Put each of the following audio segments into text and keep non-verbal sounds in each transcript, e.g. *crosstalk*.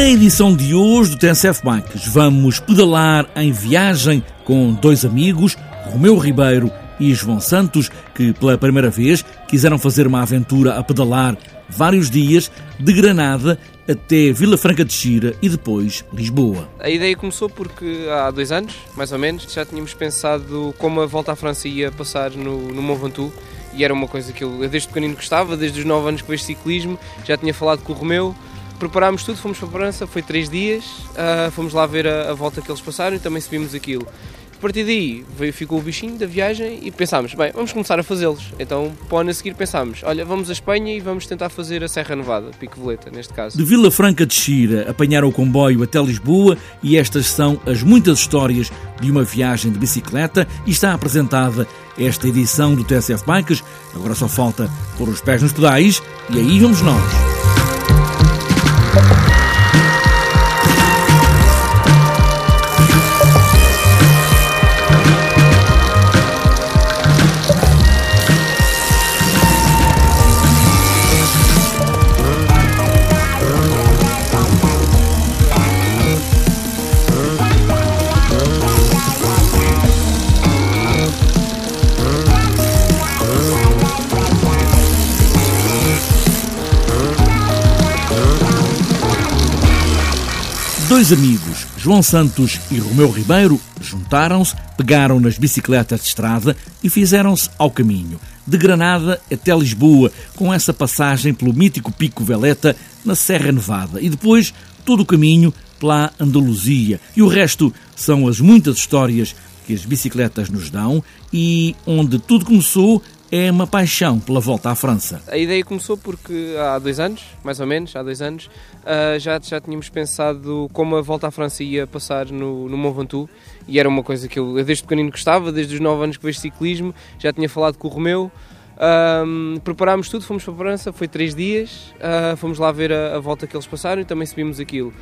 Na edição de hoje do TNCF Bikes, vamos pedalar em viagem com dois amigos, Romeu Ribeiro e João Santos, que pela primeira vez quiseram fazer uma aventura a pedalar vários dias de Granada até Vila Franca de Xira e depois Lisboa. A ideia começou porque há dois anos, mais ou menos, já tínhamos pensado como a volta à França ia passar no, no Mont Ventoux e era uma coisa que eu desde pequenino gostava, desde os 9 anos que vejo ciclismo, já tinha falado com o Romeu, preparámos tudo, fomos para a França, foi três dias, uh, fomos lá ver a, a, volta que eles passaram e também subimos aquilo. A partir daí veio, ficou o bichinho da viagem e pensámos, bem, vamos começar a fazê-los. Então, para o ano a seguir pensámos, olha, vamos a Espanha e vamos tentar fazer a Serra Nevada, Pico Veleta, neste caso. De Vila Franca de Xira, apanharam o comboio até Lisboa e estas são as muitas histórias de uma viagem de bicicleta e está apresentada esta edição do TSF Bikes. Agora só falta pôr os pés nos pedais e aí vamos nós. Dois amigos, João Santos e Romeu Ribeiro, juntaram-se, pegaram nas bicicletas de estrada e fizeram-se ao caminho, de Granada até Lisboa, com essa passagem pelo mítico Pico Veleta na Serra Nevada e depois todo o caminho pela Andaluzia. E o resto são as muitas histórias que as bicicletas nos dão e onde tudo começou é uma paixão pela volta à França. A ideia começou porque há dois anos, mais ou menos, há dois anos, uh, já, já tínhamos pensado como a volta à França ia passar no, no Mont Ventoux e era uma coisa que eu, eu desde pequenino gostava, desde os 9 anos que vejo ciclismo, já tinha falado com o Romeu. Um, preparámos tudo, fomos para a França, foi três dias, uh, fomos lá ver a, a volta que eles passaram e também subimos aquilo.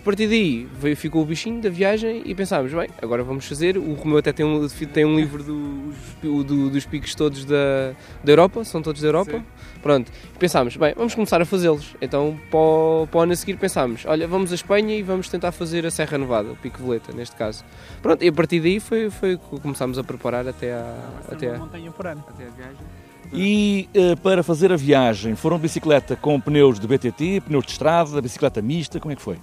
A partir daí veio, ficou o bichinho da viagem e pensámos, bem, agora vamos fazer. O Romeu até tem um, tem um livro do, do, dos picos todos da, da Europa, são todos da Europa. Sim. Pronto, pensámos, bem, vamos começar a fazê-los. Então, para o, para o ano a seguir, pensámos, olha, vamos à Espanha e vamos tentar fazer a Serra Nevada, o Pico Veleta, neste caso. Pronto, e a partir daí foi, foi que começámos a preparar até a, até a, montanha por ano. Até a viagem. E uh, para fazer a viagem, foram bicicleta com pneus de BTT, pneus de estrada, bicicleta mista, como é que foi?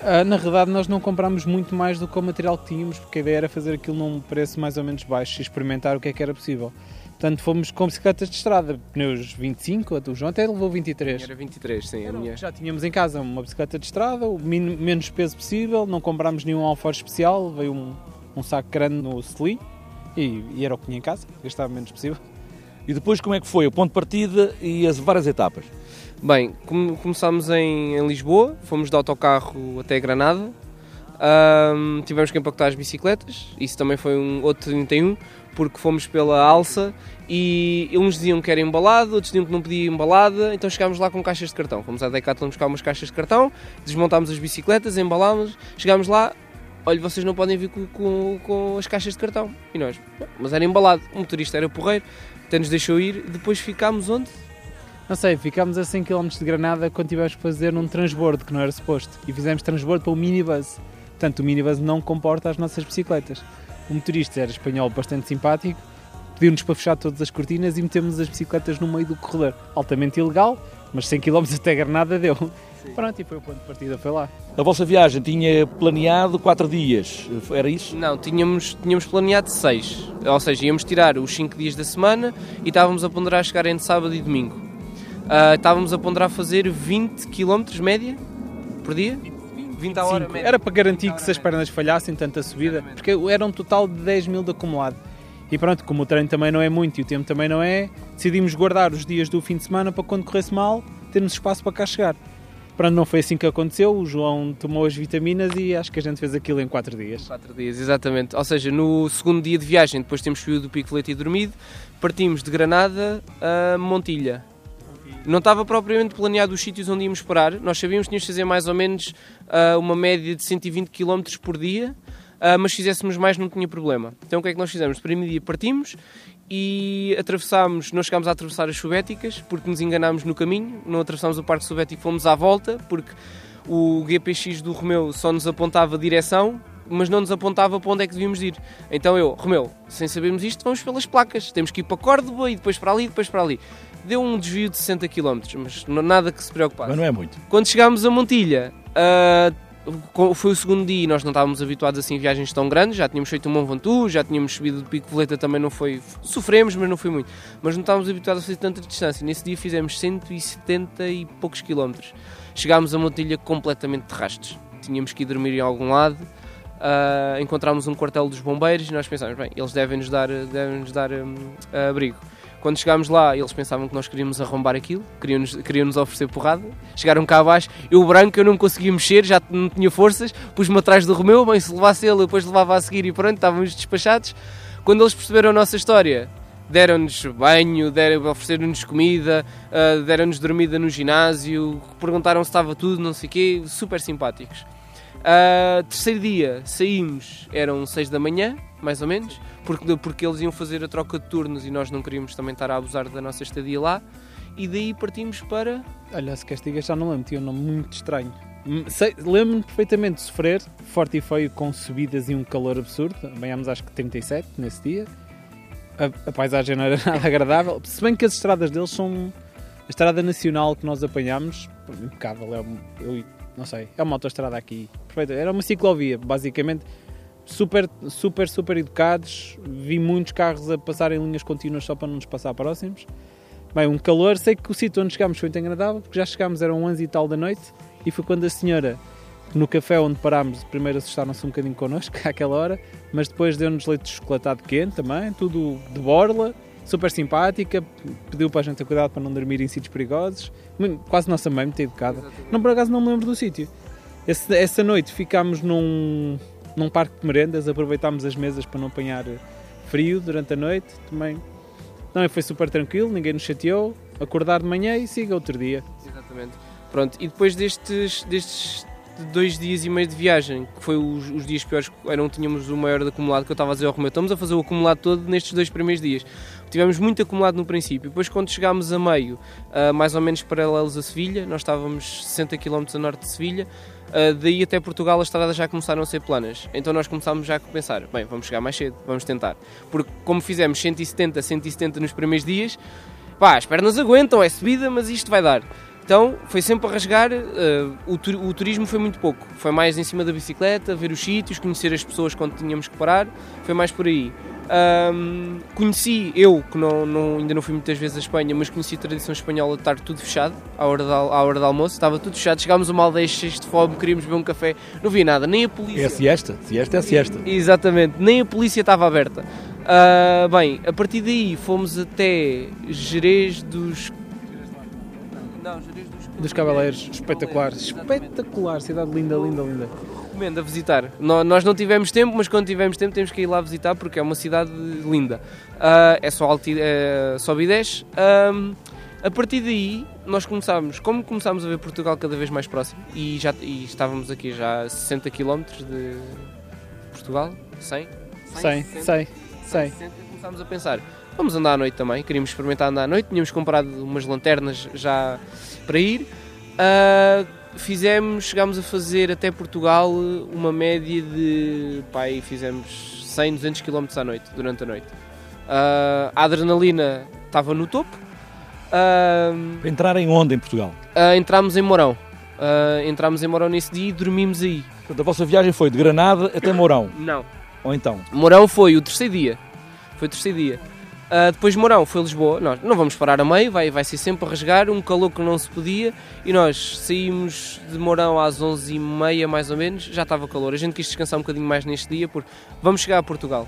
Uh, na realidade, nós não comprámos muito mais do que o material que tínhamos, porque a ideia era fazer aquilo num preço mais ou menos baixo e experimentar o que é que era possível. Portanto, fomos com bicicletas de estrada, pneus 25, o João até levou 23. Era 23, sim. A minha... Já tínhamos em casa uma bicicleta de estrada, o menos peso possível, não comprámos nenhum alforje especial, veio um, um saco grande no Sli e, e, era o que tinha em casa, gastava menos possível. E depois como é que foi o ponto de partida e as várias etapas? Bem, começámos em, em, Lisboa, fomos de autocarro até Granada, tivemos que empacotar as bicicletas, isso também foi um outro 31, porque fomos pela alça e uns diziam que era embalado, outros diziam que não podia embalada, então chegámos lá com caixas de cartão. Fomos à Decathlon buscar umas caixas de cartão, desmontámos as bicicletas, embalámos, chegámos lá, olha, vocês não podem vir com, com, com, as caixas de cartão. E nós, mas era embalado, o motorista era porreiro, até nos deixou ir, depois ficámos onde? Não sei, ficámos a 100 km de Granada quando tivemos que fazer num transbordo que não era suposto. E fizemos transbordo para o minibus. Portanto, o minibus não comporta as nossas bicicletas. O motorista era espanhol bastante simpático, pediu-nos para fechar todas as cortinas e metemos as bicicletas no meio do corredor. Altamente ilegal, mas 100 km até Granada deu. Pronto, e foi o ponto de partida, foi lá. A vossa viagem tinha planeado 4 dias, era isso? Não, tínhamos, tínhamos planeado 6. Ou seja, íamos tirar os 5 dias da semana e estávamos a ponderar chegar entre sábado e domingo. Uh, estávamos a ponderar fazer 20 km média por dia. 20 a hora média. Era para garantir que se as pernas falhassem, tanta subida, porque era um total de 10 mil de acumulado. E pronto, como o treino também não é muito e o tempo também não é, decidimos guardar os dias do fim de semana para quando corresse mal, termos espaço para cá chegar. Pronto, não foi assim que aconteceu. O João tomou as vitaminas e acho que a gente fez aquilo em 4 dias. 4 dias, exatamente. Ou seja, no segundo dia de viagem, depois temos subido do Pico Leite e dormido, partimos de Granada a Montilha. Não estava propriamente planeado os sítios onde íamos parar. Nós sabíamos que tínhamos de fazer mais ou menos uh, uma média de 120 km por dia, uh, mas se fizéssemos mais não tinha problema. Então o que é que nós fizemos? No primeiro dia partimos e atravessámos, não chegámos a atravessar as Sovéticas porque nos enganámos no caminho, não atravessámos o Parque Sovético, fomos à volta porque o GPX do Romeu só nos apontava direção, mas não nos apontava para onde é que devíamos ir. Então eu, Romeu, sem sabermos isto, vamos pelas placas. Temos que ir para Córdoba e depois para ali, depois para ali. Deu um desvio de 60 km, mas nada que se preocupasse. Mas não é muito. Quando chegámos a Montilha, uh, foi o segundo dia e nós não estávamos habituados assim a viagens tão grandes, já tínhamos feito um Mont Ventoux, já tínhamos subido de Pico Veleta, também não foi... Sofremos, mas não foi muito. Mas não estávamos habituados a fazer tanta distância. Nesse dia fizemos 170 e poucos quilómetros. Chegámos a Montilha completamente de rastos. Tínhamos que ir dormir em algum lado, uh, encontramos um quartel dos bombeiros e nós pensámos, bem, eles devem-nos dar, devem -nos dar um, abrigo. Quando chegámos lá, eles pensavam que nós queríamos arrombar aquilo, queriam-nos queriam -nos oferecer porrada. Chegaram cá abaixo, eu branco, eu não conseguia mexer, já não tinha forças, pus-me atrás do Romeu, bem, se levasse ele, depois levava a seguir e pronto, estávamos despachados. Quando eles perceberam a nossa história, deram-nos banho, deram, ofereceram-nos comida, uh, deram-nos dormida no ginásio, perguntaram se estava tudo, não sei o quê, super simpáticos. Uh, terceiro dia saímos, eram 6 da manhã, mais ou menos, porque, porque eles iam fazer a troca de turnos e nós não queríamos também estar a abusar da nossa estadia lá. E daí partimos para. Olha, se castigas já não lembro, tinha um nome muito estranho. Hum, lembro-me perfeitamente de sofrer, forte e feio, com subidas e um calor absurdo. Banhámos acho que 37 nesse dia. A, a, paisagem não era *laughs* nada agradável. Se bem que as estradas deles são. A estrada nacional que nós apanhámos, impecável. É, eu não sei, é uma autoestrada aqui. Perfeito. Era uma ciclovia, basicamente. Super, super, super educados. Vi muitos carros a passar em linhas contínuas só para não nos passar próximos. Bem, um calor. Sei que o sítio onde chegámos foi muito agradável, porque já chegámos, eram 11 e tal da noite. E foi quando a senhora, no café onde parámos, primeiro assustaram-se um bocadinho connosco, *laughs* àquela hora, mas depois deu-nos leite de chocolatado quente também, tudo de borla super simpática, pediu para a gente ter cuidado para não dormir em sítios perigosos. Quase nossa mãe, muito educada. Não, por acaso não me lembro do sítio. Essa noite ficámos num, num parque de merendas, aproveitámos as mesas para não apanhar frio durante a noite. Também, também foi super tranquilo, ninguém nos chateou. Acordar de manhã e siga outro dia. Exatamente. Pronto, e depois destes, destes dois dias e meio de viagem, que foi os, os dias piores, não tínhamos o maior de acumulado, que eu estava a dizer ao Romeu, estamos a fazer o acumulado todo nestes dois primeiros dias. Tivemos muito acumulado no princípio, depois quando chegámos a meio, uh, mais ou menos paralelos a Sevilha, nós estávamos 60 km a norte de Sevilha, uh, daí até Portugal as estradas já começaram a ser planas, então nós começámos já a pensar, bem, vamos chegar mais cedo, vamos tentar, porque como fizemos 170, 170 nos primeiros dias, pá, as pernas aguentam, é subida, mas isto vai dar. Então foi sempre a rasgar. Uh, o, tur o, turismo foi muito pouco. Foi mais em cima da bicicleta, ver os sítios, conhecer as pessoas quando tínhamos que parar. Foi mais por aí. Um, conheci, eu que não, não, ainda não fui muitas vezes à Espanha, mas conheci a tradição espanhola de estar tudo fechado à hora, de, à hora de almoço, estava tudo fechado. Chegámos a uma aldeia cheia de fome, queríamos beber um café, não vi nada, nem a polícia. É a siesta, siesta é a siesta. Exatamente, nem a polícia estava aberta. Uh, bem, a partir daí fomos até Jerez dos não, Jerez dos, dos Cavaleiros. Espetacular, espetacular. Cidade linda, linda, linda. Recomendo a visitar. Nós não tivemos tempo, mas quando tivermos tempo temos que ir lá visitar porque é uma cidade linda. Uh, é só, alti, é, sobe e desce. a partir daí, nós começámos, como começámos a ver Portugal cada vez mais próximo, e, já, e estávamos aqui já a 60 km de Portugal, 100? 100, 100, 100. 100. Começámos a pensar, Vamos andar à noite também, queríamos experimentar andar à noite, tínhamos comprado umas lanternas já para ir. Uh, fizemos, chegámos a fazer até Portugal uma média de. Pai, fizemos 100, 200 km à noite, durante a noite. Uh, a adrenalina estava no topo. Uh, Entrar em onde em Portugal? Uh, entramos em Mourão. Uh, entramos em Mourão nesse dia e dormimos aí. Portanto, a vossa viagem foi de Granada até Mourão? Não. Ou então? Mourão foi o terceiro dia. Foi o terceiro dia. Uh, depois de Mourão foi Lisboa, nós não vamos parar a meio, vai, vai ser sempre a rasgar, um calor que não se podia e nós saímos de Mourão às 11h30 mais ou menos, já estava calor, a gente quis descansar um bocadinho mais neste dia porque vamos chegar a Portugal.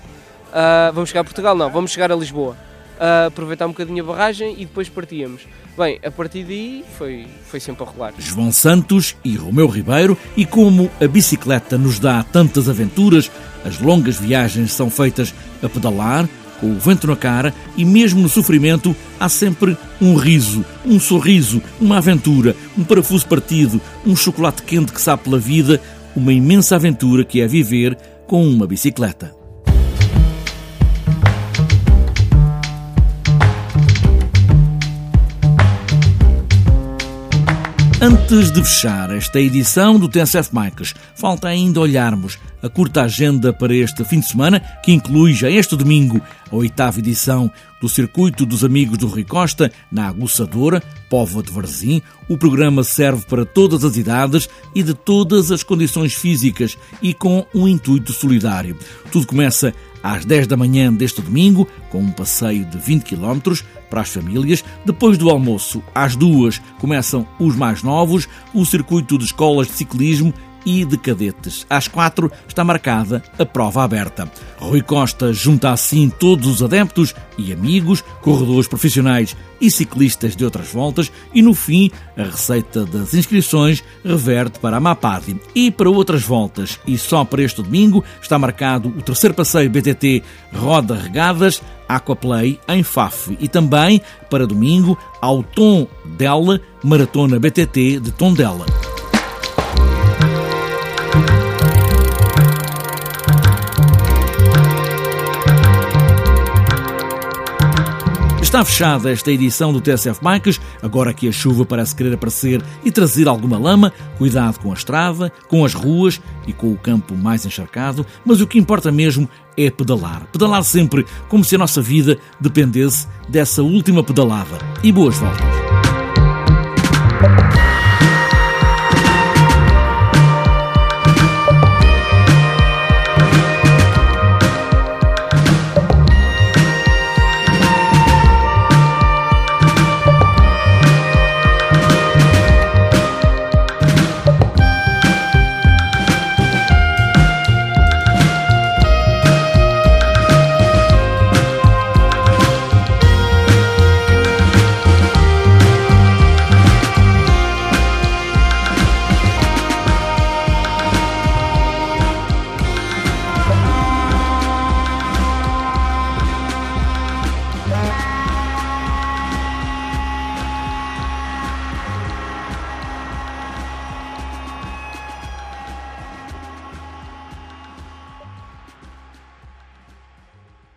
Uh, vamos chegar a Portugal? Não, vamos chegar a Lisboa. Uh, aproveitar um bocadinho a barragem e depois partíamos. Bem, a partir daí foi, foi sempre a rolar. João Santos e Romeu Ribeiro, e como a bicicleta nos dá tantas aventuras, as longas viagens são feitas a pedalar, com o vento na cara e mesmo no sofrimento há sempre um riso, um sorriso, uma aventura, um parafuso partido, um chocolate quente que sabe pela vida, uma imensa aventura que é viver com uma bicicleta. Antes de fechar esta edição do TSF Bikes, falta ainda olharmos a curta agenda para este fim de semana, que inclui já este domingo a oitava edição do Circuito dos Amigos do Rui Costa, na Aguçadora, Póvoa de Varzim. O programa serve para todas as idades e de todas as condições físicas e com um intuito solidário. Tudo começa às 10 da manhã deste domingo, com um passeio de 20 km para as famílias. Depois do almoço, às duas, começam os mais novos, o circuito de escolas de ciclismo e de cadetes. Às quatro está marcada a prova aberta. Rui Costa junta assim todos os adeptos e amigos, corredores profissionais e ciclistas de outras voltas e no fim a receita das inscrições reverte para a Mapadi. E para outras voltas e só para este domingo está marcado o terceiro passeio BTT Roda Regadas Aquaplay em Faf e também para domingo ao Tom Della Maratona BTT de Tondela. Está fechada esta edição do TSF Bikes, agora que a chuva parece querer aparecer e trazer alguma lama. Cuidado com a estrada, com as ruas e com o campo mais encharcado, mas o que importa mesmo é pedalar. Pedalar sempre como se a nossa vida dependesse dessa última pedalada. E boas voltas!